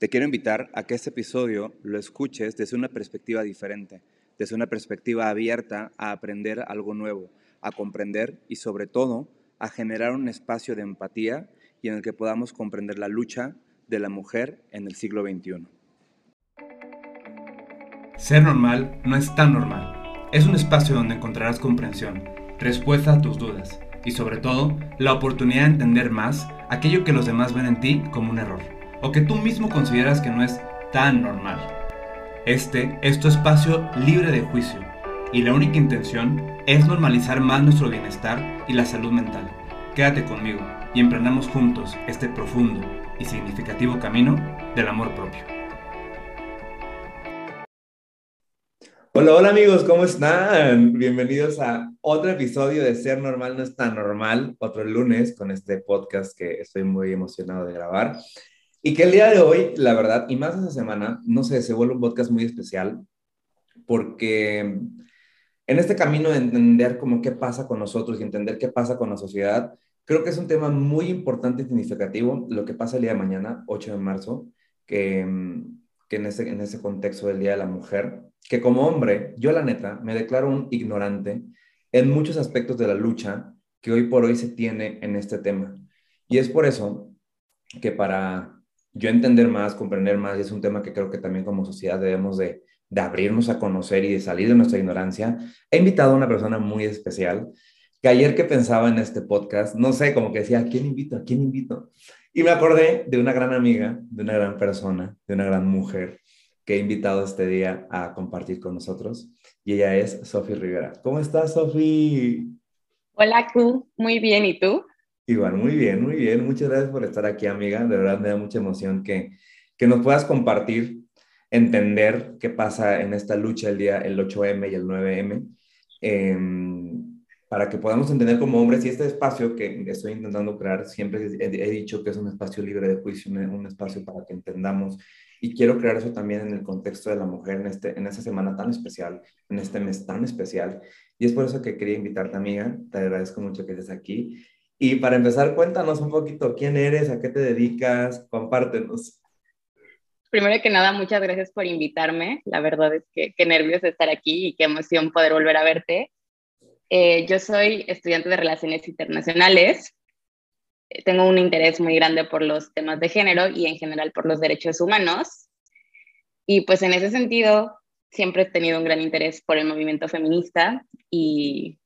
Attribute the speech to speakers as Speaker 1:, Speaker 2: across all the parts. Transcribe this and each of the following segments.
Speaker 1: Te quiero invitar a que este episodio lo escuches desde una perspectiva diferente, desde una perspectiva abierta a aprender algo nuevo, a comprender y sobre todo a generar un espacio de empatía y en el que podamos comprender la lucha de la mujer en el siglo XXI.
Speaker 2: Ser normal no es tan normal. Es un espacio donde encontrarás comprensión, respuesta a tus dudas y sobre todo la oportunidad de entender más aquello que los demás ven en ti como un error o que tú mismo consideras que no es tan normal. Este es tu espacio libre de juicio y la única intención es normalizar más nuestro bienestar y la salud mental. Quédate conmigo y emprendamos juntos este profundo y significativo camino del amor propio.
Speaker 1: Hola, hola amigos, ¿cómo están? Bienvenidos a otro episodio de Ser Normal No es tan normal, otro lunes con este podcast que estoy muy emocionado de grabar. Y que el día de hoy, la verdad, y más esta semana, no sé, se vuelve un podcast muy especial porque en este camino de entender cómo qué pasa con nosotros y entender qué pasa con la sociedad, creo que es un tema muy importante y significativo lo que pasa el día de mañana, 8 de marzo, que, que en, ese, en ese contexto del Día de la Mujer, que como hombre, yo la neta, me declaro un ignorante en muchos aspectos de la lucha que hoy por hoy se tiene en este tema. Y es por eso que para yo entender más, comprender más, y es un tema que creo que también como sociedad debemos de, abrirnos a conocer y de salir de nuestra ignorancia, he invitado a una persona muy especial, que ayer que pensaba en este podcast, no sé, como que decía, ¿a quién invito? ¿A quién invito? Y me acordé de una gran amiga, de una gran persona, de una gran mujer que he invitado este día a compartir con nosotros, y ella es Sofi Rivera. ¿Cómo estás, Sofi?
Speaker 3: Hola, Q. Muy bien, ¿y tú?
Speaker 1: Igual, muy bien, muy bien. Muchas gracias por estar aquí, amiga. De verdad me da mucha emoción que, que nos puedas compartir, entender qué pasa en esta lucha el día, el 8M y el 9M, em, para que podamos entender como hombres y este espacio que estoy intentando crear, siempre he, dicho que es un espacio libre de juicio, un, espacio para que entendamos y quiero crear eso también en el contexto de la mujer en, este, en esta semana tan especial, en este mes tan especial. Y es por eso que quería invitarte, amiga. Te agradezco mucho que estés aquí. Y para empezar, cuéntanos un poquito quién eres, a qué te dedicas, compártenos.
Speaker 3: Primero que nada, muchas gracias por invitarme. La verdad es que qué nervios estar aquí y qué emoción poder volver a verte. Eh, yo soy estudiante de Relaciones Internacionales. Tengo un interés muy grande por los temas de género y en general por los derechos humanos. Y pues en ese sentido, siempre he tenido un gran interés por el movimiento feminista y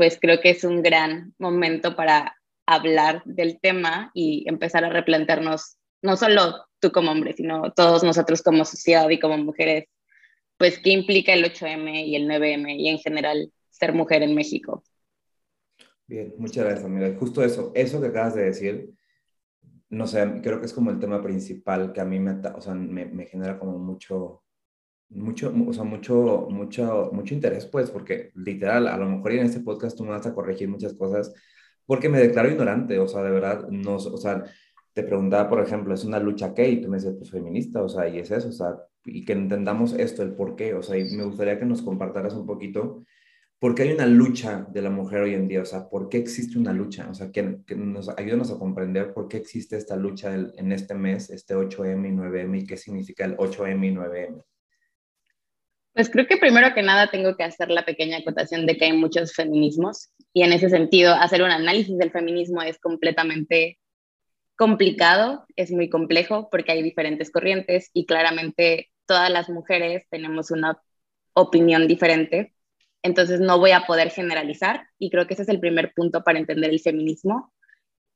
Speaker 3: pues creo que es un gran momento para hablar del tema y empezar a replantearnos, no solo tú como hombre, sino todos nosotros como sociedad y como mujeres, pues qué implica el 8M y el 9M y en general ser mujer en México.
Speaker 1: Bien, muchas gracias, amiga. Justo eso, eso que acabas de decir, no sé, creo que es como el tema principal que a mí me, o sea, me, me genera como mucho, mucho, o sea, mucho, mucho, mucho interés, pues, porque literal, a lo mejor en este podcast tú me vas a corregir muchas cosas, porque me declaro ignorante, o sea, de verdad, no, o sea, te preguntaba, por ejemplo, ¿es una lucha qué? Y tú me dices, pues, feminista, o sea, y es eso, o sea, y que entendamos esto, el por qué, o sea, y me gustaría que nos compartaras un poquito, ¿por qué hay una lucha de la mujer hoy en día? O sea, ¿por qué existe una lucha? O sea, que, que nos ayúdanos a comprender por qué existe esta lucha en este mes, este 8M y 9M, y qué significa el 8M y 9M.
Speaker 3: Pues creo que primero que nada tengo que hacer la pequeña acotación de que hay muchos feminismos y en ese sentido hacer un análisis del feminismo es completamente complicado, es muy complejo porque hay diferentes corrientes y claramente todas las mujeres tenemos una opinión diferente. Entonces no voy a poder generalizar y creo que ese es el primer punto para entender el feminismo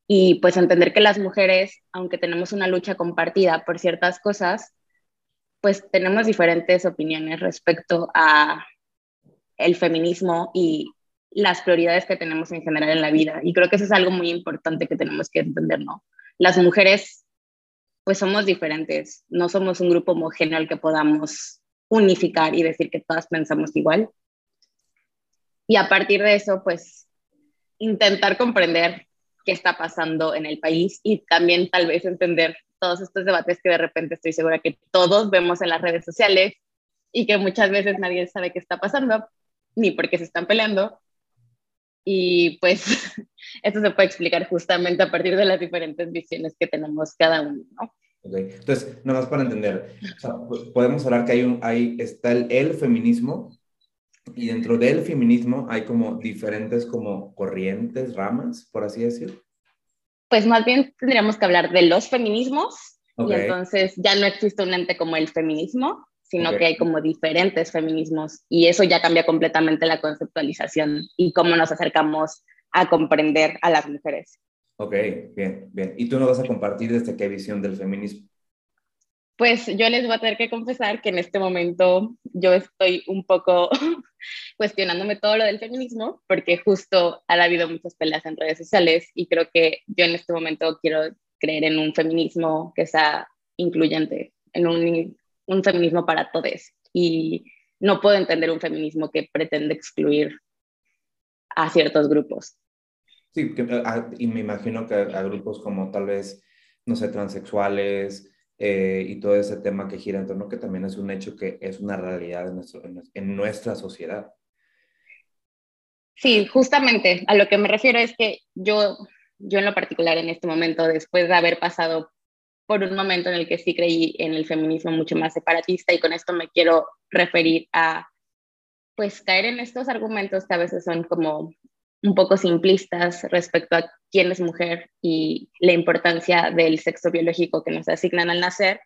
Speaker 3: y pues entender que las mujeres, aunque tenemos una lucha compartida por ciertas cosas, pues tenemos diferentes opiniones respecto a el feminismo y las prioridades que tenemos en general en la vida. Y creo que eso es algo muy importante que tenemos que entender, ¿no? Las mujeres, pues somos diferentes, no somos un grupo homogéneo al que podamos unificar y decir que todas pensamos igual. Y a partir de eso, pues intentar comprender qué está pasando en el país y también tal vez entender todos estos debates que de repente estoy segura que todos vemos en las redes sociales y que muchas veces nadie sabe qué está pasando ni por qué se están peleando. Y pues esto se puede explicar justamente a partir de las diferentes visiones que tenemos cada uno. ¿no?
Speaker 1: Ok, entonces, nada más para entender, podemos hablar que hay un, hay, está el, el, feminismo y dentro del feminismo hay como diferentes como corrientes, ramas, por así decirlo.
Speaker 3: Pues más bien tendríamos que hablar de los feminismos y entonces ya no existe un ente como el feminismo, sino que hay como diferentes feminismos y eso ya cambia completamente la conceptualización y cómo nos acercamos a comprender a las mujeres.
Speaker 1: Ok, bien, bien. ¿Y tú no vas a compartir desde qué visión del feminismo?
Speaker 3: Pues yo les voy a tener que confesar que en este momento yo estoy un poco cuestionándome todo lo del feminismo, porque justo ha habido muchas peleas en redes sociales y creo que yo en este momento quiero creer en un feminismo que sea incluyente, en un, un feminismo para todos. Y no puedo entender un feminismo que pretende excluir a ciertos grupos.
Speaker 1: Sí, ah, y me imagino que a, grupos como tal vez, no sé, transexuales eh, y todo ese tema que gira en torno, que también es un hecho que es una realidad en, nuestro, en, nuestra sociedad.
Speaker 3: Sí, justamente a lo que me refiero es que yo, yo en lo particular en este momento, después de haber pasado por un momento en el que sí creí en el feminismo mucho más separatista y con esto me quiero referir a pues caer en estos argumentos que a veces son como un poco simplistas respecto a quién es mujer y la importancia del sexo biológico que nos asignan al nacer.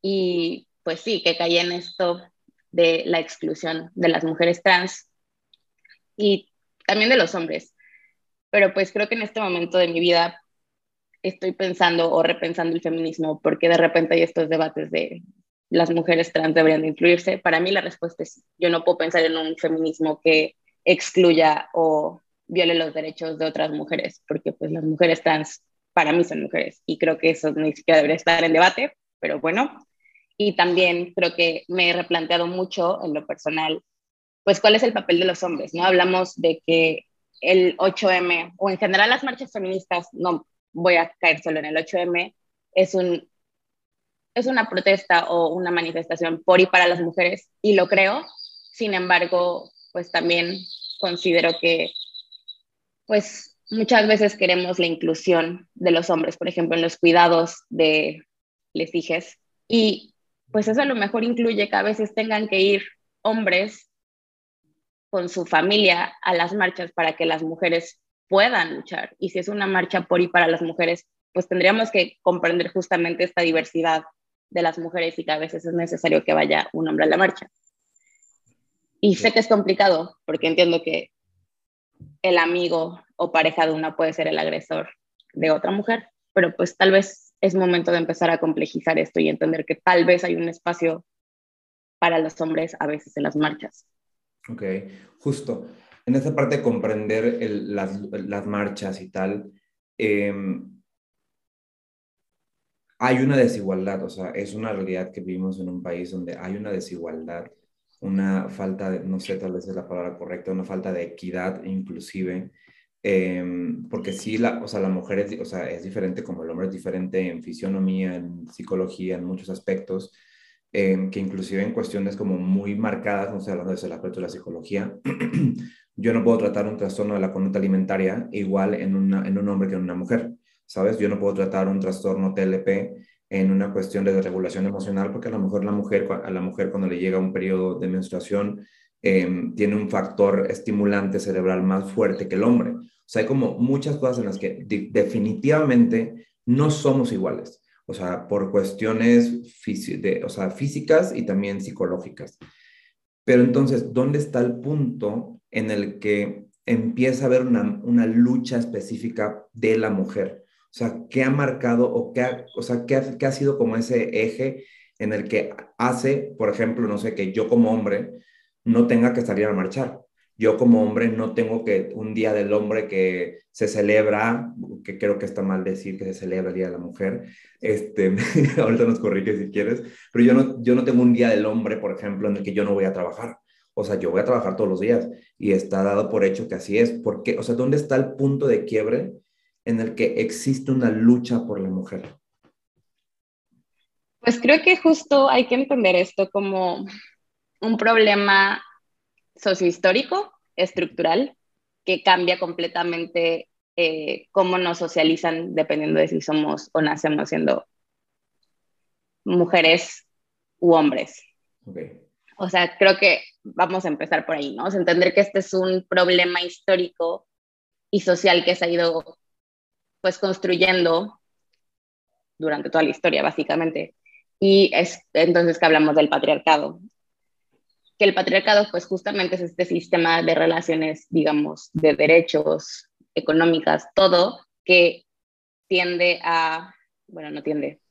Speaker 3: Y pues sí, que caí en esto de la exclusión de las mujeres trans y también de los hombres. Pero pues creo que en este momento de mi vida estoy pensando o repensando el feminismo porque de repente hay estos debates de las mujeres trans deberían de incluirse. Para mí la respuesta es, yo no puedo pensar en un feminismo que excluya o viole los derechos de otras mujeres, porque pues las mujeres trans para mí son mujeres y creo que eso ni siquiera debería estar en debate, pero bueno. Y también creo que me he replanteado mucho en lo personal, pues cuál es el papel de los hombres, ¿no? Hablamos de que el 8M o en general las marchas feministas, no voy a caer solo en el 8M, es un es una protesta o una manifestación por y para las mujeres y lo creo. Sin embargo, pues también considero que pues muchas veces queremos la inclusión de los hombres, por ejemplo, en los cuidados de les hijes. Y pues eso a lo mejor incluye que a veces tengan que ir hombres con su familia a las marchas para que las mujeres puedan luchar. Y si es una marcha por y para las mujeres, pues tendríamos que comprender justamente esta diversidad de las mujeres y que a veces es necesario que vaya un hombre a la marcha. Y sé que es complicado, porque entiendo que el amigo o pareja de una puede ser el agresor de otra mujer, pero pues tal vez es momento de empezar a complejizar esto y entender que tal vez hay un espacio para los hombres a veces en las marchas.
Speaker 1: Ok, justo. En esa parte de comprender las, las, marchas y tal, em, hay una desigualdad, o sea, es una realidad que vivimos en un país donde hay una desigualdad una falta de, no sé, tal vez es la palabra correcta, una falta de equidad inclusive, em, porque sí, la, o sea, la mujer es, o sea, es diferente como el hombre es diferente en fisionomía, en psicología, en muchos aspectos, em, que inclusive en cuestiones como muy marcadas, no sé, hablando desde el aspecto de la psicología, yo no puedo tratar un trastorno de la conducta alimentaria igual en, una, en un hombre que en una mujer, ¿sabes? Yo no puedo tratar un trastorno TLP en una cuestión de regulación emocional, porque a lo mejor la mujer, a la mujer cuando le llega un periodo de menstruación, em, tiene un factor estimulante cerebral más fuerte que el hombre. O sea, hay como muchas cosas en las que definitivamente no somos iguales. O sea, por cuestiones de, o sea, físicas y también psicológicas. Pero entonces, ¿dónde está el punto en el que empieza a haber una, una lucha específica de la mujer? Sea, ¿qué ha marcado o qué ha, o sea, qué ha, sido como ese eje en el que hace, por ejemplo, no sé, que yo como hombre no tenga que salir a marchar? Yo como hombre no tengo que un día del hombre que se celebra, que creo que está mal decir que se celebra el Día de la Mujer, este, ahorita nos corrige si quieres, pero yo no, yo no tengo un día del hombre, por ejemplo, en el que yo no voy a trabajar. O sea, yo voy a trabajar todos los días y está dado por hecho que así es. Porque, o sea, ¿dónde está el punto de quiebre en el que existe una lucha por la mujer?
Speaker 3: Pues creo que justo hay que entender esto como un problema sociohistórico, estructural, que cambia completamente eh, cómo nos socializan dependiendo de si somos o nacemos siendo mujeres u hombres.
Speaker 1: Okay.
Speaker 3: O sea, creo que vamos a empezar por ahí, ¿no? O sea, entender que este es un problema histórico y social que se ha ido pues construyendo durante toda la historia, básicamente. Y es entonces que hablamos del patriarcado. Que el patriarcado, pues justamente es este sistema de relaciones, digamos, de derechos, económicas, todo, que tiende a, bueno, no tiende,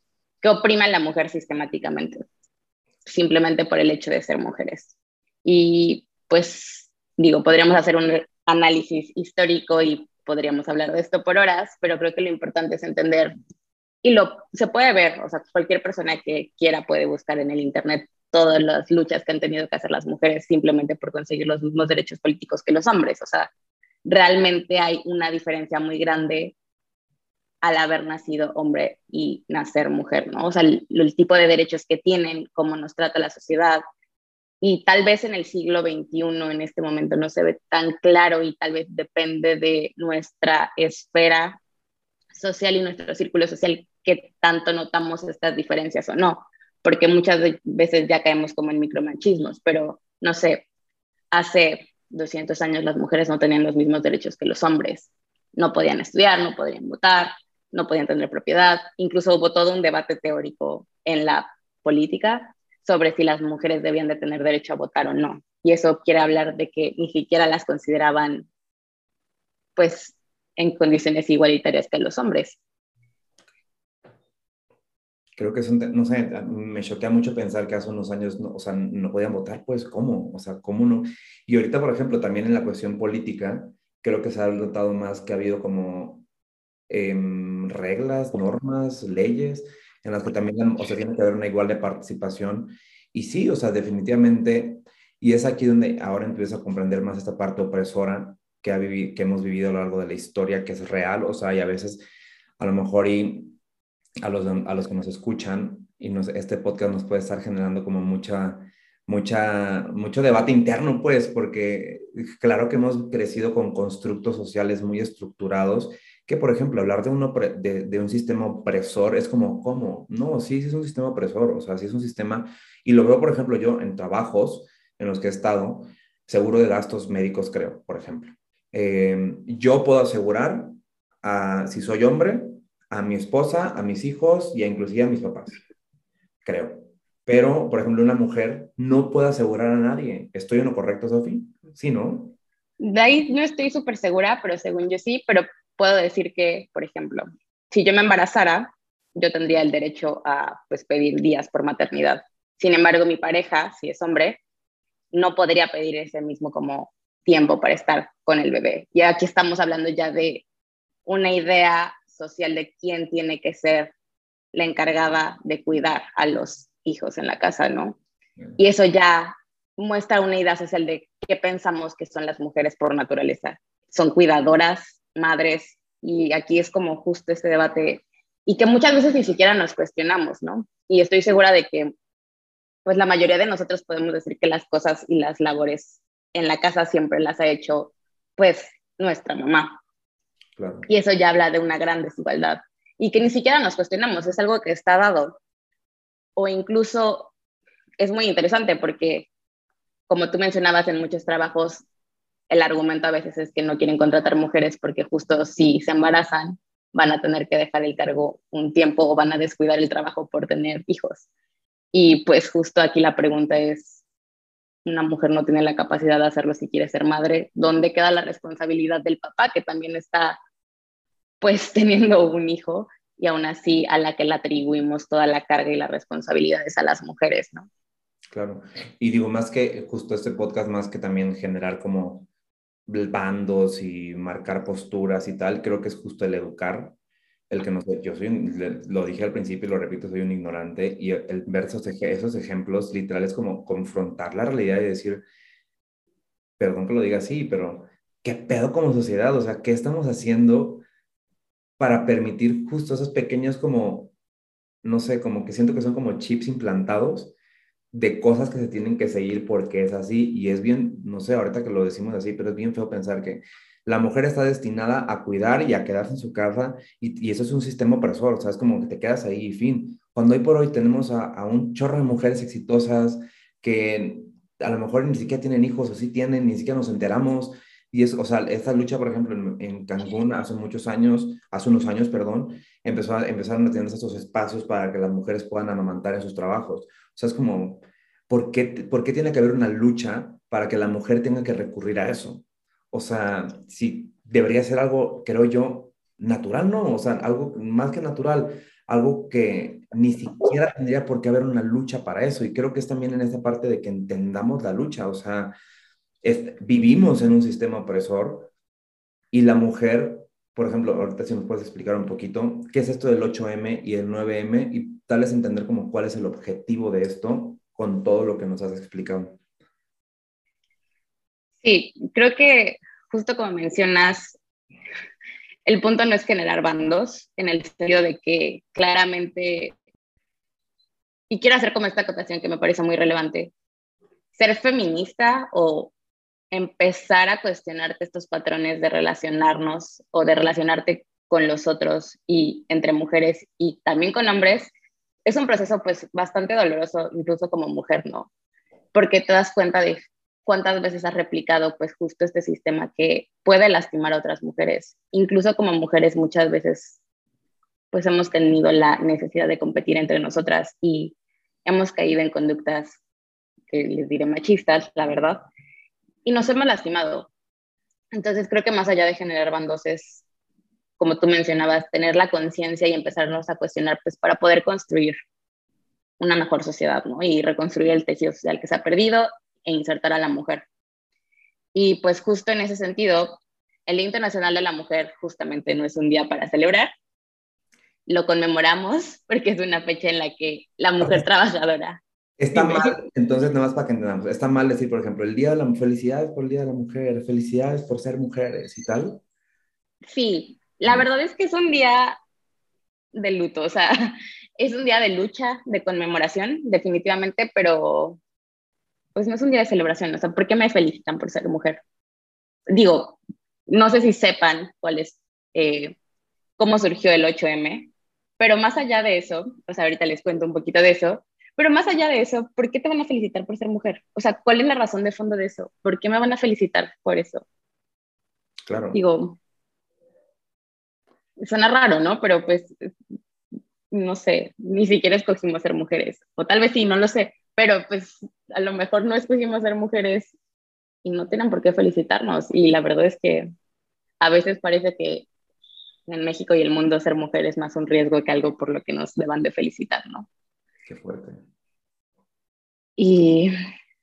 Speaker 3: que oprima a la mujer sistemáticamente, simplemente por el hecho de ser mujeres. Y pues, digo, podríamos hacer un análisis histórico y podríamos hablar de esto por horas, pero creo que lo importante es entender y lo se puede ver, o sea, cualquier persona que quiera puede buscar en el internet todas las luchas que han tenido que hacer las mujeres simplemente por conseguir los mismos derechos políticos que los hombres, o sea, realmente hay una diferencia muy grande al haber nacido hombre y nacer mujer, ¿no? O sea, el, el tipo de derechos que tienen, cómo nos trata la sociedad, y tal vez en el siglo XXI, en este momento, no se ve tan claro y tal vez depende de nuestra esfera social y nuestro círculo social que tanto notamos estas diferencias o no, porque muchas veces ya caemos como en micromachismos, pero no sé, hace 200 años las mujeres no tenían los mismos derechos que los hombres, no podían estudiar, no podían votar, no podían tener propiedad, incluso hubo todo un debate teórico en la política sobre si las mujeres debían de tener derecho a votar o no. Y eso quiere hablar de que ni siquiera las consideraban pues en condiciones igualitarias que los hombres.
Speaker 1: Creo que no sé, me choquea mucho pensar que hace unos años, no, o sea, no podían votar, pues, ¿cómo? O sea, ¿cómo no? Y ahorita, por ejemplo, también en la cuestión política, creo que se ha notado más que ha habido como eh, reglas, normas, leyes, en las que también, o sea, tiene que haber una igual de participación. Y sí, o sea, definitivamente, y es aquí donde ahora empiezo a comprender más esta parte opresora que, ha que hemos vivido a lo largo de la historia, que es real, o sea, y a veces, a lo mejor, y a los, a los que nos escuchan, y nos, este podcast nos puede estar generando como mucha, mucha, mucho debate interno, pues, porque claro que hemos crecido con constructos sociales muy estructurados que, por ejemplo, hablar de, uno de, de, un sistema opresor es como, ¿cómo? No, sí, sí es un sistema opresor, o sea, sí es un sistema, y lo veo, por ejemplo, yo en trabajos en los que he estado, seguro de gastos médicos, creo, por ejemplo. Eh, yo puedo asegurar, a, si soy hombre, a mi esposa, a mis hijos y a inclusive a mis papás, creo. Pero, por ejemplo, una mujer no puede asegurar a nadie. ¿Estoy en lo correcto, Sofi? Sí, ¿no?
Speaker 3: De ahí no estoy súper segura, pero según yo sí, pero puedo decir que, por ejemplo, si yo me embarazara, yo tendría el derecho a pues, pedir días por maternidad. Sin embargo, mi pareja, si es hombre, no podría pedir ese mismo como tiempo para estar con el bebé. Y aquí estamos hablando ya de una idea social de quién tiene que ser la encargada de cuidar a los hijos en la casa, ¿no? Y eso ya muestra una idea social de qué pensamos que son las mujeres por naturaleza. Son cuidadoras, madres, y aquí es como justo este debate, y que muchas veces ni siquiera nos cuestionamos, ¿no? Y estoy segura de que, pues la mayoría de nosotros podemos decir que las cosas y las labores en la casa siempre las ha hecho, pues, nuestra mamá. Y eso ya habla de una gran desigualdad y que ni siquiera nos cuestionamos, es algo que está dado. O incluso es muy interesante porque, como tú mencionabas en muchos trabajos, el argumento a veces es que no quieren contratar mujeres porque justo si se embarazan van a tener que dejar el cargo un tiempo o van a descuidar el trabajo por tener hijos. Y pues justo aquí la pregunta es, una mujer no tiene la capacidad de hacerlo si quiere ser madre, ¿dónde queda la responsabilidad del papá que también está pues teniendo un hijo y aún así a la que le atribuimos toda la carga y las responsabilidades a las mujeres, ¿no?
Speaker 1: Claro, y digo, más que justo este podcast, más que también generar como bandos y marcar posturas y tal, creo que es justo el educar, el que no sé, yo soy, lo dije al principio y lo repito, soy un ignorante, y el ver esos, esos ejemplos literales como confrontar la realidad y decir, perdón que lo diga así, pero ¿qué pedo como sociedad? O sea, ¿qué estamos haciendo para permitir justo esos pequeños como, no sé, como que siento que son como chips implantados de cosas que se tienen que seguir porque es así y es bien, no sé, ahorita que lo decimos así, pero es bien feo pensar que la mujer está destinada a cuidar y a quedarse en su casa y, eso es un sistema opresor, o sea, es como que te quedas ahí y fin. cuando hoy por hoy tenemos a, un chorro de mujeres exitosas que a lo mejor ni siquiera tienen hijos o sí tienen, ni siquiera nos enteramos. Y es, o sea, esta lucha, por ejemplo, en, Cancún hace muchos años, hace unos años, perdón, empezó a, empezaron a tener estos espacios para que las mujeres puedan amamantar en sus trabajos. O sea, es como, ¿por qué, ¿por qué tiene que haber una lucha para que la mujer tenga que recurrir a eso? O sea, sí, debería ser algo, creo yo, natural, ¿no? O sea, algo más que natural, algo que ni siquiera tendría por qué haber una lucha para eso. Y creo que es también en esta parte de que entendamos la lucha, o sea, vivimos en un sistema opresor y la mujer, por ejemplo, ahorita si nos puedes explicar un poquito, ¿qué es esto del 8M y el 9M? Y tal vez entender como cuál es el objetivo de esto con todo lo que nos has explicado.
Speaker 3: Sí, creo que justo como mencionas, el punto no es generar bandos, en el sentido de que claramente, y quiero hacer como esta acotación que me parece muy relevante, ser feminista o empezar a cuestionarte estos patrones de relacionarnos o de relacionarte con los otros y entre mujeres y también con hombres, es un proceso pues bastante doloroso, incluso como mujer, ¿no? Porque te das cuenta de cuántas veces has replicado pues justo este sistema que puede lastimar a otras mujeres. Incluso como mujeres muchas veces pues hemos tenido la necesidad de competir entre nosotras y hemos caído en conductas que les diré machistas, la verdad, y nos hemos lastimado. Entonces creo que más allá de generar bandos es, como tú mencionabas, tener la conciencia y empezarnos a cuestionar pues para poder construir una mejor sociedad, ¿no? Y reconstruir el tejido social que se ha perdido e insertar a la mujer. Y pues justo en ese sentido, el Día Internacional de la Mujer justamente no es un día para celebrar, lo conmemoramos porque es una fecha en la que la mujer trabajadora.
Speaker 1: Está mal, entonces nada más para que entendamos, está mal decir, por ejemplo, el Día de la Felicidades por el Día de la Mujer, felicidades por ser mujeres y tal.
Speaker 3: Sí, la verdad es que es un día de luto, o sea, es un día de lucha, de conmemoración, definitivamente, pero pues no es un día de celebración, o sea, ¿por qué me felicitan por ser mujer? Digo, no sé si sepan cuál es, eh, cómo surgió el 8M, pero más allá de eso, o sea, ahorita les cuento un poquito de eso, pero más allá de eso, ¿por qué te van a felicitar por ser mujer? O sea, ¿cuál es la razón de fondo de eso? ¿Por qué me van a felicitar por eso?
Speaker 1: Claro.
Speaker 3: Digo, suena raro, ¿no? Pero pues, no sé, ni siquiera escogimos ser mujeres. O tal vez sí, no lo sé pero pues a lo mejor no escogimos ser mujeres y no tienen por qué felicitarnos. Y la verdad es que a veces parece que en México y el mundo ser mujer es más un riesgo que algo por lo que nos deban de felicitar, ¿no?
Speaker 1: Qué fuerte.
Speaker 3: Y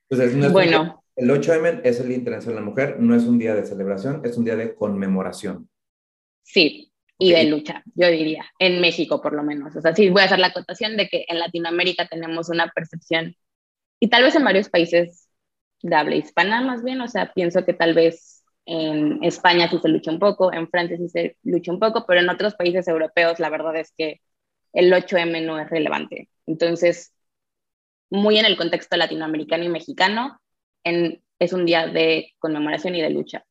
Speaker 1: pues bueno. El 8M es el Día Internacional de la Mujer, no es un día de celebración, es un día de conmemoración.
Speaker 3: Sí, y de lucha, yo diría, en México por lo menos. O sea, sí voy a hacer la acotación de que en Latinoamérica tenemos una percepción y tal vez en varios países de habla hispana más bien, o sea, pienso que tal vez en España sí se lucha un poco, en Francia sí se lucha un poco, pero en otros países europeos la verdad es que el 8M no es relevante. Entonces, muy en el contexto latinoamericano y mexicano, en, es un día de conmemoración y de lucha.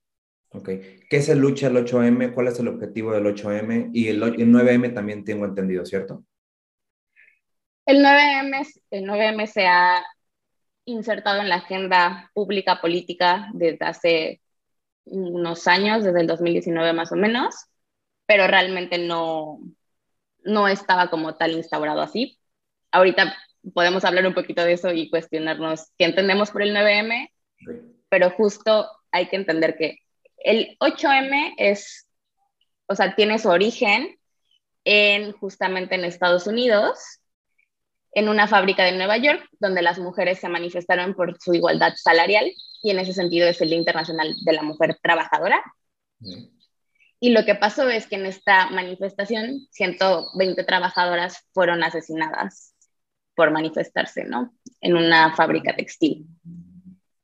Speaker 1: Ok. ¿Qué es el lucha el 8M? ¿Cuál es el objetivo del 8M? Y el, el 9M también tengo entendido, ¿cierto?
Speaker 3: El 9M, el 9M se ha insertado en la agenda pública política desde hace unos años, desde el 2019 más o menos, pero realmente no, no estaba como tal instaurado así. Ahorita podemos hablar un poquito de eso y cuestionarnos qué entendemos por el 9M, pero justo hay que entender que el 8M es, o sea, tiene su origen en justamente en Estados Unidos, en una fábrica de Nueva York, donde las mujeres se manifestaron por su igualdad salarial, y en ese sentido es el Día Internacional de la Mujer Trabajadora. Y lo que pasó es que en esta manifestación 120 trabajadoras fueron asesinadas por manifestarse, ¿no? En una fábrica textil.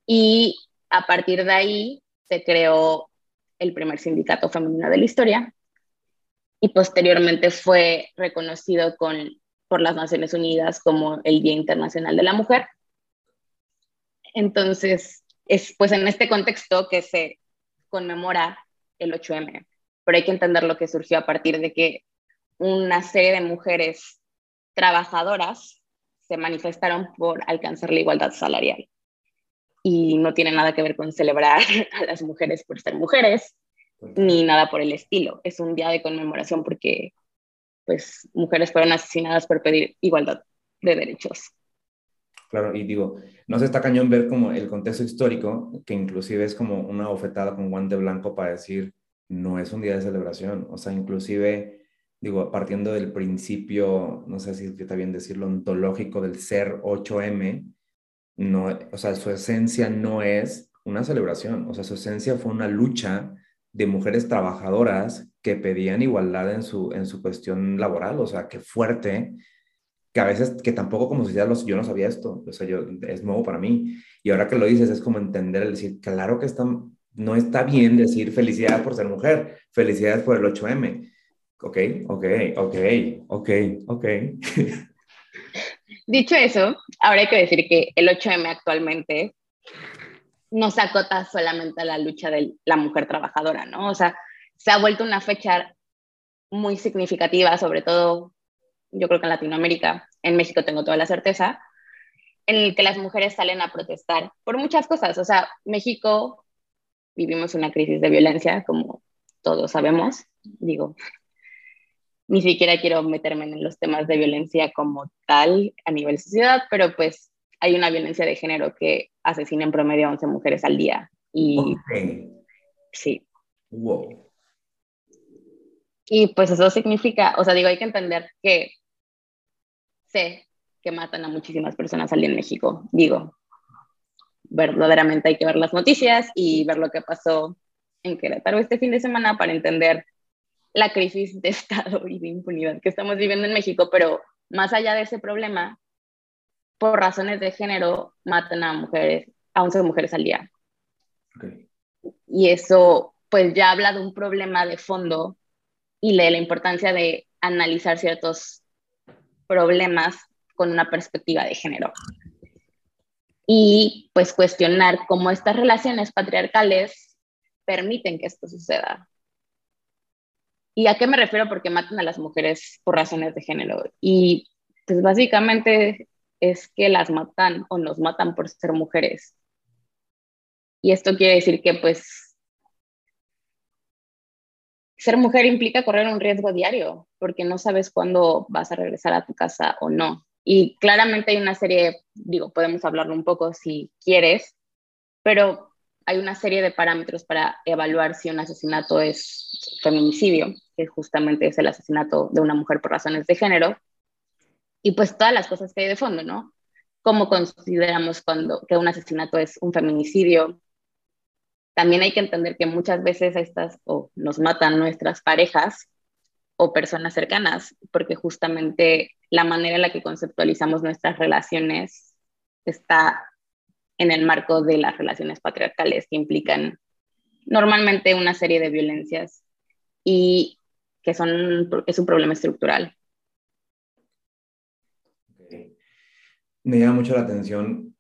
Speaker 3: Y a partir de ahí se creó el primer sindicato femenino de la historia y posteriormente fue reconocido con por las Naciones Unidas como el Día Internacional de la Mujer. Entonces, es pues en este contexto que se conmemora el 8M, pero hay que entender lo que surgió a partir de que una serie de mujeres trabajadoras se manifestaron por alcanzar la igualdad salarial. Y no tiene nada que ver con celebrar a las mujeres por ser mujeres, ni nada por el estilo. Es un día de conmemoración porque pues mujeres fueron asesinadas por pedir igualdad de derechos.
Speaker 1: Claro, y digo, no se está cañón ver como el contexto histórico, que inclusive es como una ofetada con guante blanco para decir, no es un día de celebración, o sea, inclusive, digo, partiendo del principio, no sé si está bien decirlo, ontológico del ser 8M, no, o sea, su esencia no es una celebración, o sea, su esencia fue una lucha de mujeres trabajadoras que pedían igualdad en su, en su cuestión laboral, o sea, qué fuerte, que a veces, que tampoco como sociedad los, yo no sabía esto, o sea, yo, es nuevo para mí, y ahora que lo dices es como entender, el decir, claro que está, no está bien decir felicidades por ser mujer, felicidades por el 8M, ok, ok, ok, ok, ok.
Speaker 3: Dicho eso, ahora hay que decir que el 8M actualmente no se acota solamente a la lucha de la mujer trabajadora, ¿no? O sea, se ha vuelto una fecha muy significativa, sobre todo yo creo que en Latinoamérica, en México tengo toda la certeza, en el que las mujeres salen a protestar por muchas cosas. O sea, México vivimos una crisis de violencia, como todos sabemos. Digo, ni siquiera quiero meterme en los temas de violencia como tal a nivel sociedad, pero pues hay una violencia de género que asesina en promedio a 11 mujeres al día. Y sí.
Speaker 1: Wow.
Speaker 3: Y pues eso significa, o sea, digo, hay que entender que sé que matan a muchísimas personas al día en México. Digo, verdaderamente hay que ver las noticias y ver lo que pasó en Querétaro este fin de semana para entender la crisis de Estado y de impunidad que estamos viviendo en México, pero más allá de ese problema, por razones de género, matan a mujeres, a 11 mujeres al día. Y eso, pues ya habla de un problema de fondo y de la importancia de analizar ciertos problemas con una perspectiva de género. Y pues cuestionar cómo estas relaciones patriarcales permiten que esto suceda. ¿Y a qué me refiero? Porque matan a las mujeres por razones de género. Y pues básicamente es que las matan o nos matan por ser mujeres. Y esto quiere decir que pues ser mujer implica correr un riesgo diario, porque no sabes cuándo vas a regresar a tu casa o no. Y claramente hay una serie, digo, podemos hablarlo un poco si quieres, pero hay una serie de parámetros para evaluar si un asesinato es feminicidio, que justamente es el asesinato de una mujer por razones de género, y pues todas las cosas que hay de fondo, ¿no? ¿Cómo consideramos cuando que un asesinato es un feminicidio? También hay que entender que muchas veces estas o nos matan nuestras parejas o personas cercanas, porque justamente la manera en la que conceptualizamos nuestras relaciones está en el marco de las relaciones patriarcales que implican normalmente una serie de violencias y que son, es un problema estructural.
Speaker 1: Me llama mucho la atención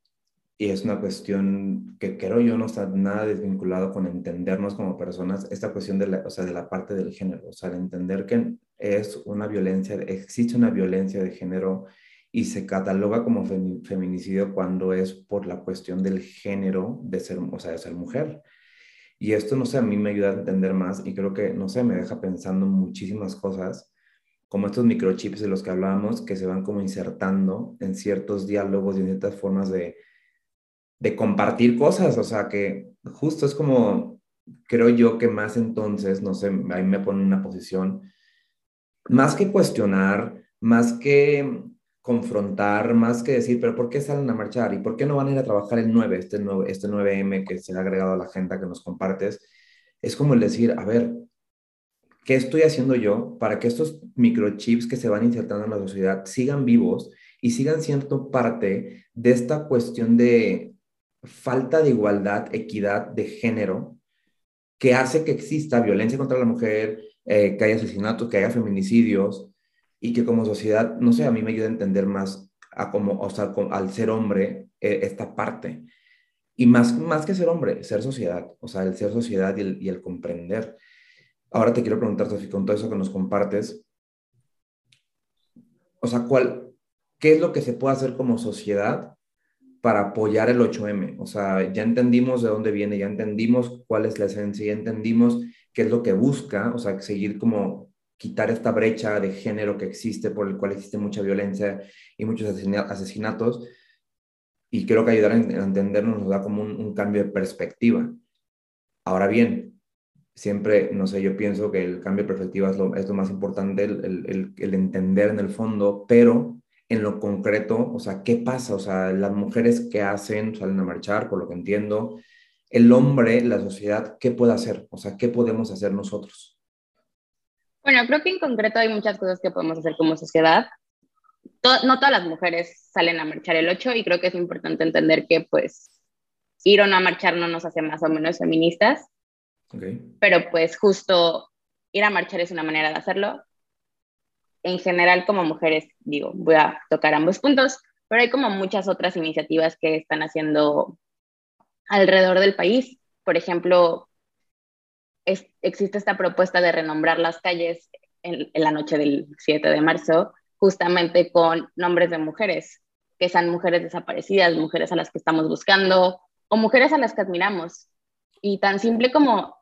Speaker 1: y es una cuestión que creo yo no está nada desvinculado con entendernos como personas, esta cuestión de la, o sea, de la parte del género, o sea, de entender que es una violencia, existe una violencia de género y se cataloga como feminicidio cuando es por la cuestión del género de ser, o sea, de ser mujer. Y esto, no sé, a mí me ayuda a entender más y creo que, no sé, me deja pensando muchísimas cosas como estos microchips de los que hablábamos, que se van como insertando en ciertos diálogos y en ciertas formas de, de compartir cosas, o sea, que justo es como, creo yo que más entonces, no sé, ahí me pone una posición, más que cuestionar, más que confrontar, más que decir, pero ¿por qué salen a marchar? ¿Y por qué no van a ir a trabajar el 9, este, 9, este 9M que se ha agregado a la agenda que nos compartes? Es como el decir, a ver, ¿Qué estoy haciendo yo para que estos microchips que se van insertando en la sociedad sigan vivos y sigan siendo parte de esta cuestión de falta de igualdad, equidad de género, que hace que exista violencia contra la mujer, eh, que haya asesinatos, que haya feminicidios, y que como sociedad, no sé, a mí me ayuda a entender más a como, o sea, al ser hombre, eh, esta parte. Y más, más que ser hombre, ser sociedad, o sea, el ser sociedad y el, y el comprender. Ahora te quiero preguntar, Sofía, con todo eso que nos compartes, o sea, ¿cuál, ¿qué es lo que se puede hacer como sociedad para apoyar el 8M? O sea, ya entendimos de dónde viene, ya entendimos cuál es la esencia, ya entendimos qué es lo que busca, o sea, seguir como quitar esta brecha de género que existe, por el cual existe mucha violencia y muchos asesinatos. Y creo que ayudar a entendernos nos da como un, cambio de perspectiva. Ahora bien, siempre, no sé, yo pienso que el cambio de perspectiva es lo, es lo más importante, el, el, el, entender en el fondo, pero en lo concreto, o sea, ¿qué pasa? O sea, las mujeres que hacen, salen a marchar, por lo que entiendo, el hombre, la sociedad, ¿qué puede hacer? O sea, ¿qué podemos hacer nosotros?
Speaker 3: Bueno, creo que en concreto hay muchas cosas que podemos hacer como sociedad. no todas las mujeres salen a marchar el 8 y creo que es importante entender que pues ir o no a marchar no nos hace más o menos feministas. Pero pues justo ir a marchar es una manera de hacerlo. En general como mujeres, digo, voy a tocar ambos puntos, pero hay como muchas otras iniciativas que están haciendo alrededor del país. Por ejemplo, existe esta propuesta de renombrar las calles en, la noche del 7 de marzo, justamente con nombres de mujeres, que sean mujeres desaparecidas, mujeres a las que estamos buscando o mujeres a las que admiramos. Y tan simple como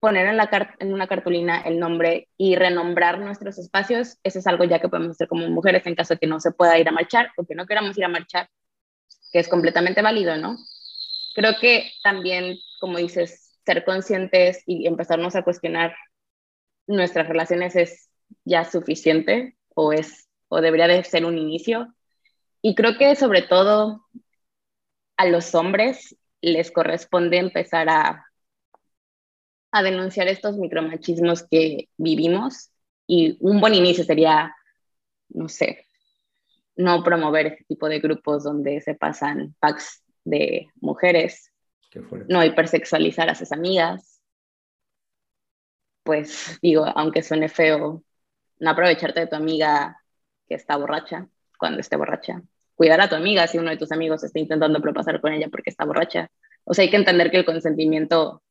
Speaker 3: poner en, en una cartulina el nombre y renombrar nuestros espacios, eso es algo ya que podemos hacer como mujeres en caso de que no se pueda ir a marchar o que no queramos ir a marchar, que es completamente válido, ¿no? Creo que también, como dices, ser conscientes y empezarnos a cuestionar nuestras relaciones es ya suficiente o es o debería de ser un inicio. Y creo que sobre todo a los hombres les corresponde empezar a, a denunciar estos micromachismos que vivimos y un buen inicio sería, no sé, no promover este tipo de grupos donde se pasan packs de mujeres no hipersexualizar a sus amigas. Pues digo, aunque suene feo, no aprovecharte de tu amiga que está borracha cuando esté borracha. Cuidar a tu amiga si uno de tus amigos está intentando propasar con ella porque está borracha. O sea, hay que entender que el consentimiento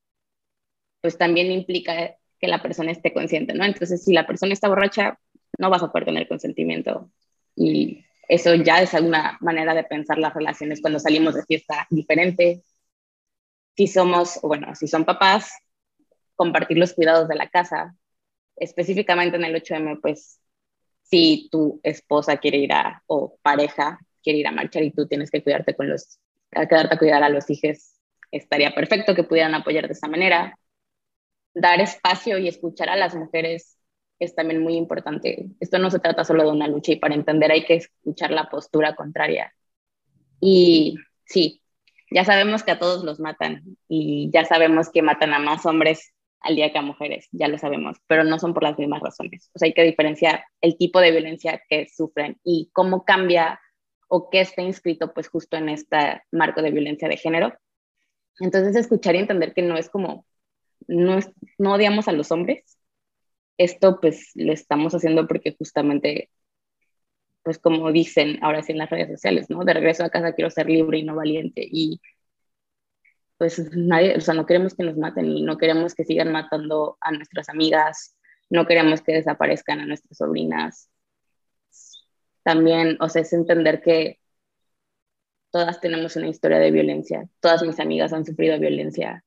Speaker 3: pues también implica que la persona esté consciente, ¿no? Entonces, si la persona está borracha, no vas a poder tener consentimiento. Y eso ya es alguna manera de pensar las relaciones cuando salimos de fiesta diferente, si somos, bueno, si son papás, compartir los cuidados de la casa. Específicamente en el 8M, pues si tu esposa quiere ir a, o pareja quiere ir a marchar y tú tienes que cuidarte con los, quedarte a cuidar a los hijos, estaría perfecto que pudieran apoyar de esa manera. Dar espacio y escuchar a las mujeres es también muy importante. Esto no se trata solo de una lucha y para entender hay que escuchar la postura contraria. Y sí, ya sabemos que a todos los matan y ya sabemos que matan a más hombres al día que a mujeres, ya lo sabemos, pero no son por las mismas razones. O sea, hay que diferenciar el tipo de violencia que sufren y cómo cambia o qué está inscrito pues justo en este marco de violencia de género. Entonces, escuchar y entender que no es como, no, no odiamos a los hombres, esto pues lo estamos haciendo porque justamente pues como dicen ahora sí en las redes sociales, ¿no? De regreso a casa quiero ser libre y no valiente. Y pues nadie, o sea, no queremos que nos maten y no queremos que sigan matando a nuestras amigas, no queremos que desaparezcan a nuestras sobrinas. También, o sea, es entender que todas tenemos una historia de violencia, todas mis amigas han sufrido violencia,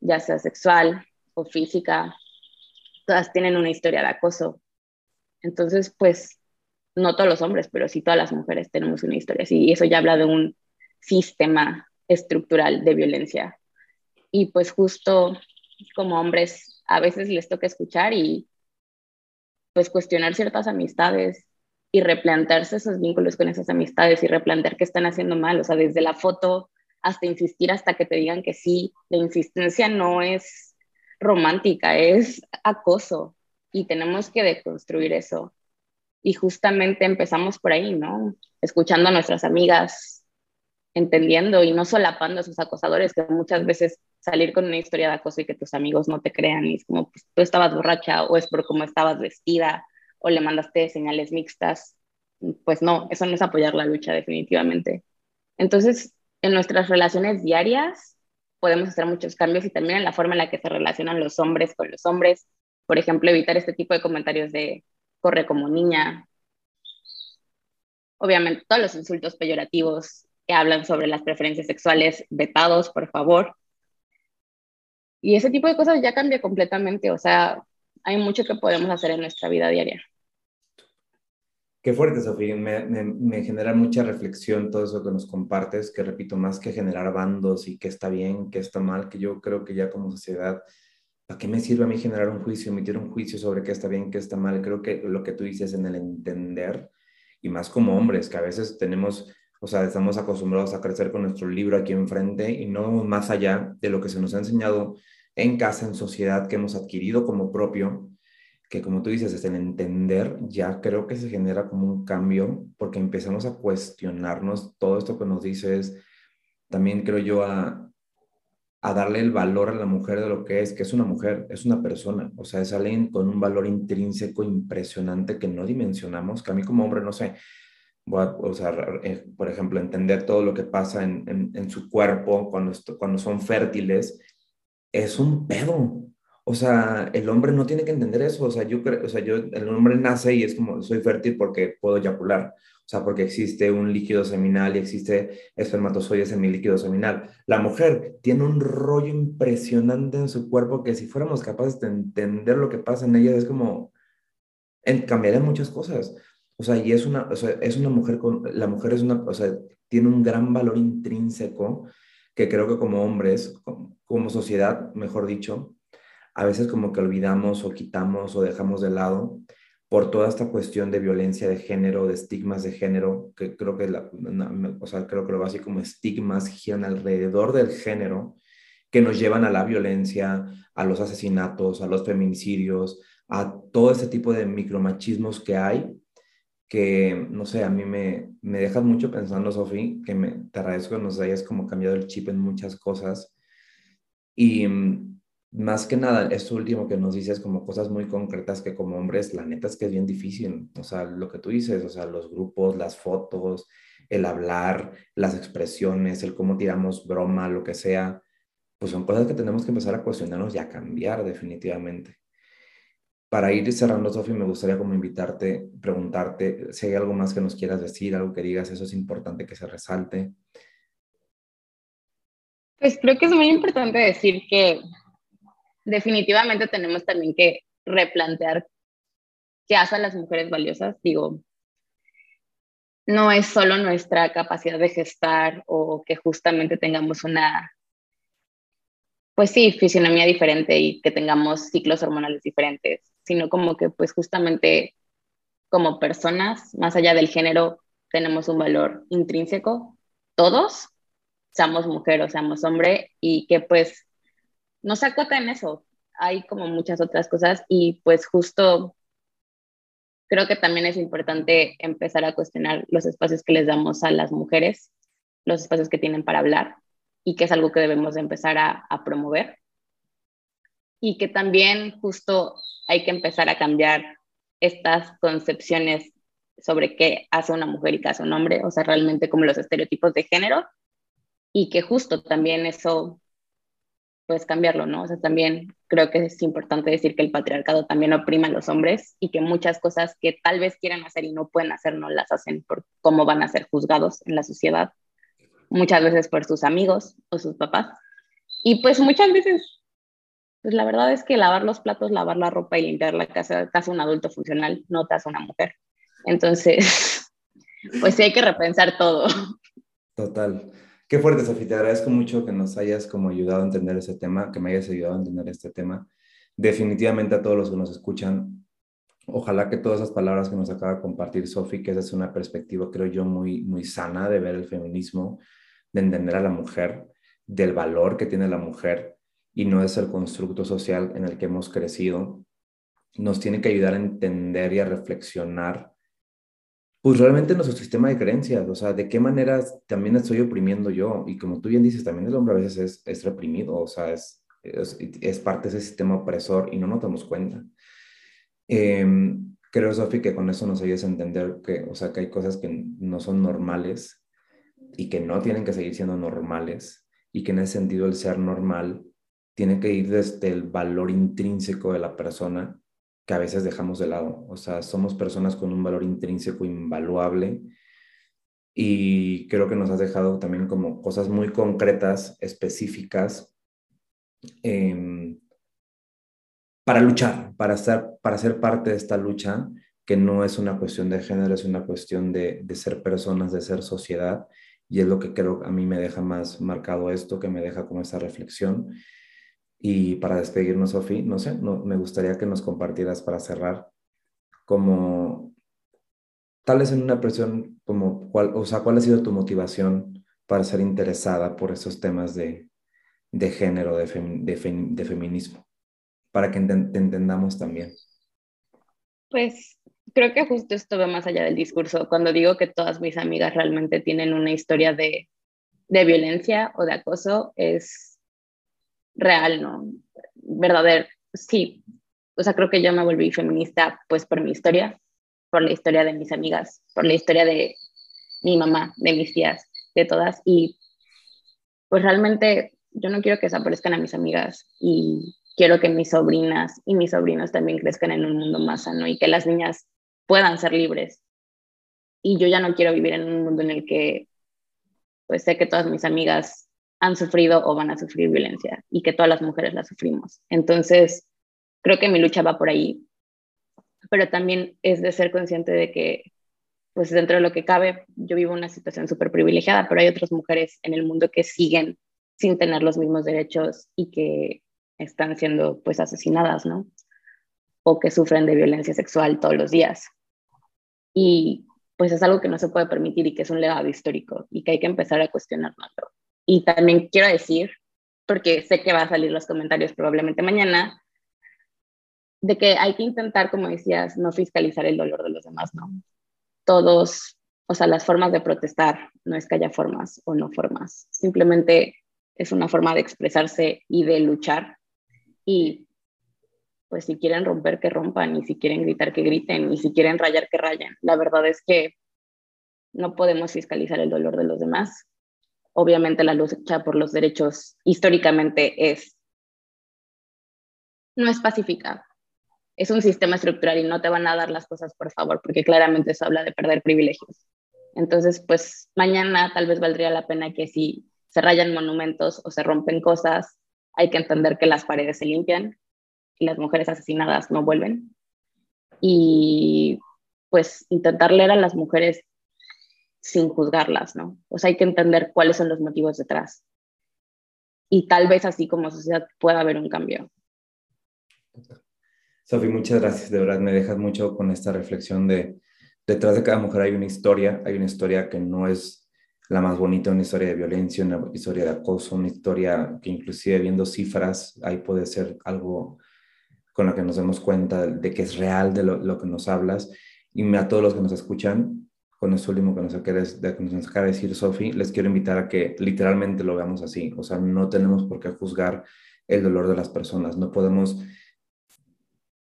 Speaker 3: ya sea sexual o física, todas tienen una historia de acoso. Entonces, pues no todos los hombres, pero sí todas las mujeres tenemos una historia así, y eso ya habla de un sistema estructural de violencia. Y pues justo como hombres a veces les toca escuchar y pues cuestionar ciertas amistades y replantearse esos vínculos con esas amistades y replantear qué están haciendo mal, o sea, desde la foto hasta insistir hasta que te digan que sí, la insistencia no es romántica, es acoso. Y tenemos que deconstruir eso y justamente empezamos por ahí, ¿no? Escuchando a nuestras amigas, entendiendo y no solapando a sus acosadores, que muchas veces salir con una historia de acoso y que tus amigos no te crean y es como, pues, tú estabas borracha o es por cómo estabas vestida o le mandaste señales mixtas. Pues no, eso no es apoyar la lucha definitivamente. Entonces, en nuestras relaciones diarias podemos hacer muchos cambios y también en la forma en la que se relacionan los hombres con los hombres. Por ejemplo, evitar este tipo de comentarios de corre como niña, obviamente todos los insultos peyorativos que hablan sobre las preferencias sexuales, vetados, por favor. Y ese tipo de cosas ya cambia completamente, o sea, hay mucho que podemos hacer en nuestra vida diaria.
Speaker 1: Qué fuerte, Sofía. Me, me, genera mucha reflexión todo eso que nos compartes, que repito, más que generar bandos y qué está bien, qué está mal, que yo creo que ya como sociedad, ¿para qué me sirve a mí generar un juicio, emitir un juicio sobre qué está bien, qué está mal? Creo que lo que tú dices en el entender, y más como hombres, que a veces tenemos, o sea, estamos acostumbrados a crecer con nuestro libro aquí enfrente y no más allá de lo que se nos ha enseñado en casa, en sociedad, que hemos adquirido como propio que como tú dices, es el entender, ya creo que se genera como un cambio porque empezamos a cuestionarnos todo esto que nos dices, también creo yo a, a darle el valor a la mujer de lo que es, que es una mujer, es una persona, o sea, es alguien con un valor intrínseco impresionante que no dimensionamos, que a mí como hombre, no sé, voy a, o sea, eh, por ejemplo, entender todo lo que pasa en, en, su cuerpo cuando, cuando son fértiles, es un pedo, o sea, el hombre no tiene que entender eso. O sea, yo o sea, yo, el hombre nace y es como, soy fértil porque puedo eyacular. O sea, porque existe un líquido seminal y existe espermatozoides en mi líquido seminal. La mujer tiene un rollo impresionante en su cuerpo que si fuéramos capaces de entender lo que pasa en ella, es como, en, muchas cosas. O sea, y es una, o sea, es una mujer con, la mujer es una, o sea, tiene un gran valor intrínseco que creo que como hombres, como sociedad, mejor dicho, a veces como que olvidamos o quitamos o dejamos de lado por toda esta cuestión de violencia de género, de estigmas de género, que creo que, la, o sea, creo que lo básico como estigmas giran alrededor del género, que nos llevan a la violencia, a los asesinatos, a los feminicidios, a todo ese tipo de micromachismos que hay, que, no sé, a mí me, me dejas mucho pensando, Sofi, que me, te agradezco que nos hayas como cambiado el chip en muchas cosas. Y más que nada, esto último que nos dices como cosas muy concretas que como hombres, la neta es que es bien difícil. O sea, lo que tú dices, o sea, los grupos, las fotos, el hablar, las expresiones, el cómo tiramos broma, lo que sea, pues son cosas que tenemos que empezar a cuestionarnos y a cambiar definitivamente. Para ir cerrando, Sofi, me gustaría como invitarte, preguntarte si hay algo más que nos quieras decir, algo que digas, eso es importante que se resalte.
Speaker 3: Pues creo que es muy importante decir que definitivamente tenemos también que replantear qué hace a las mujeres valiosas. Digo, no es solo nuestra capacidad de gestar o que justamente tengamos una, pues sí, fisionomía diferente y que tengamos ciclos hormonales diferentes, sino como que pues justamente como personas, más allá del género, tenemos un valor intrínseco, todos, seamos mujer o seamos hombre, y que pues no se acota en eso. Hay como muchas otras cosas y pues justo creo que también es importante empezar a cuestionar los espacios que les damos a las mujeres, los espacios que tienen para hablar y que es algo que debemos de empezar a, a promover. Y que también justo hay que empezar a cambiar estas concepciones sobre qué hace una mujer y qué hace un hombre, o sea, realmente como los estereotipos de género, y que justo también eso pues cambiarlo, ¿no? O sea, también creo que es importante decir que el patriarcado también oprima a los hombres y que muchas cosas que tal vez quieran hacer y no pueden hacer, no las hacen por cómo van a ser juzgados en la sociedad, muchas veces por sus amigos o sus papás. Y pues muchas veces, pues la verdad es que lavar los platos, lavar la ropa y limpiar la casa te hace un adulto funcional, no te hace una mujer. Entonces, pues sí hay que repensar todo.
Speaker 1: Total. Qué fuerte, Sofía. Te agradezco mucho que nos hayas como ayudado a entender ese tema, que me hayas ayudado a entender este tema. Definitivamente a todos los que nos escuchan, ojalá que todas esas palabras que nos acaba de compartir Sofía, que esa es una perspectiva, creo yo, muy, muy sana de ver el feminismo, de entender a la mujer, del valor que tiene la mujer y no es el constructo social en el que hemos crecido, nos tiene que ayudar a entender y a reflexionar pues realmente nuestro sistema de creencias, o sea, de qué manera también estoy oprimiendo yo. Y como tú bien dices, también el hombre a veces es, es reprimido, o sea, es, es, parte de ese sistema opresor y no nos damos cuenta. Em, creo, Sofi, que con eso nos ayudas a entender que, o sea, que hay cosas que no son normales y que no tienen que seguir siendo normales y que en ese sentido el ser normal tiene que ir desde el valor intrínseco de la persona que a veces dejamos de lado. O sea, somos personas con un valor intrínseco invaluable y creo que nos has dejado también como cosas muy concretas, específicas, em, para luchar, para, para ser parte de esta lucha, que no es una cuestión de género, es una cuestión de, de ser personas, de ser sociedad, y es lo que creo a mí me deja más marcado esto, que me deja como esa reflexión. Y para despedirnos, Sofi, no sé, me gustaría que nos compartieras para cerrar como tal vez en una presión como cuál, o sea, cuál ha sido tu motivación para ser interesada por esos temas de, de género, de, de, feminismo, para que te entendamos también.
Speaker 3: Pues creo que justo esto va más allá del discurso. Cuando digo que todas mis amigas realmente tienen una historia de, de violencia o de acoso, es real, ¿no? Verdadero. Sí. O sea, creo que yo me volví feminista pues por mi historia, por la historia de mis amigas, por la historia de mi mamá, de mis tías, de todas. Y pues realmente yo no quiero que desaparezcan a mis amigas y quiero que mis sobrinas y mis sobrinos también crezcan en un mundo más sano y que las niñas puedan ser libres. Y yo ya no quiero vivir en un mundo en el que pues sé que todas mis amigas han sufrido o van a sufrir violencia y que todas las mujeres la sufrimos. Entonces, creo que mi lucha va por ahí, pero también es de ser consciente de que, pues dentro de lo que cabe, yo vivo una situación súper privilegiada, pero hay otras mujeres en el mundo que siguen sin tener los mismos derechos y que están siendo pues asesinadas, ¿no? O que sufren de violencia sexual todos los días. Y pues es algo que no se puede permitir y que es un legado histórico y que hay que empezar a cuestionarlo. Y también quiero decir, porque sé que va a salir los comentarios probablemente mañana, de que hay que intentar, como decías, no fiscalizar el dolor de los demás, ¿no? Todos, o sea, las formas de protestar, no es que haya formas o no formas, simplemente es una forma de expresarse y de luchar. Y pues si quieren romper, que rompan, y si quieren gritar, que griten, y si quieren rayar, que rayen. La verdad es que no podemos fiscalizar el dolor de los demás. Obviamente la lucha por los derechos históricamente es no es pacífica. Es un sistema estructural y no te van a dar las cosas por favor, porque claramente eso habla de perder privilegios. Entonces, pues mañana tal vez valdría la pena que si se rayan monumentos o se rompen cosas, hay que entender que las paredes se limpian, y las mujeres asesinadas no vuelven. Y pues intentar leer a las mujeres sin juzgarlas, ¿no? O sea, hay que entender cuáles son los motivos detrás. Y tal vez así como sociedad pueda haber un cambio.
Speaker 1: Sofi, muchas gracias. De verdad, me dejas mucho con esta reflexión de detrás de cada mujer hay una historia, hay una historia que no es la más bonita, una historia de violencia, una historia de acoso, una historia que inclusive viendo cifras, ahí puede ser algo con la que nos demos cuenta de que es real de lo, que nos hablas. Y a todos los que nos escuchan, con esto último que nos, acaba de, nos acaba de decir Sofi, les quiero invitar a que literalmente lo veamos así. O sea, no tenemos por qué juzgar el dolor de las personas. No podemos,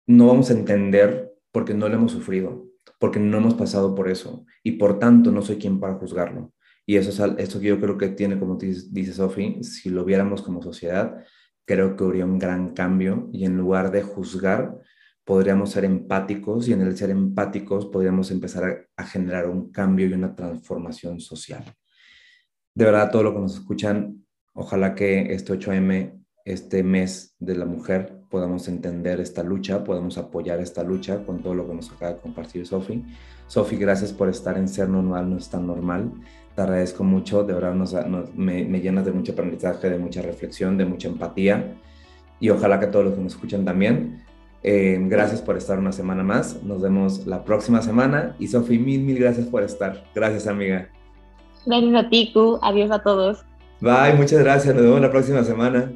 Speaker 1: no vamos a entender porque no lo hemos sufrido, porque no hemos pasado por eso. Y por tanto, no soy quien para juzgarlo. Y eso es esto que yo creo que tiene, como dice Sofi, si lo viéramos como sociedad, creo que habría un gran cambio y en lugar de juzgar, podríamos ser empáticos y en el ser empáticos podríamos empezar a, generar un cambio y una transformación social. De verdad, todo lo que nos escuchan, ojalá que este 8M, este mes de la mujer, podamos entender esta lucha, podamos apoyar esta lucha con todo lo que nos acaba de compartir Sofi. Sofi, gracias por estar en Ser Normal, no es tan normal. Te agradezco mucho, de verdad nos, me, me, llenas de mucho aprendizaje, de mucha reflexión, de mucha empatía y ojalá que todos los que nos escuchan también. Eh, gracias por estar una semana más. Nos vemos la próxima semana y Sofi, mil, mil gracias por estar. Gracias, amiga.
Speaker 3: Gracias a ti, Q. Adiós a todos.
Speaker 1: Bye, muchas gracias. Nos vemos la próxima semana.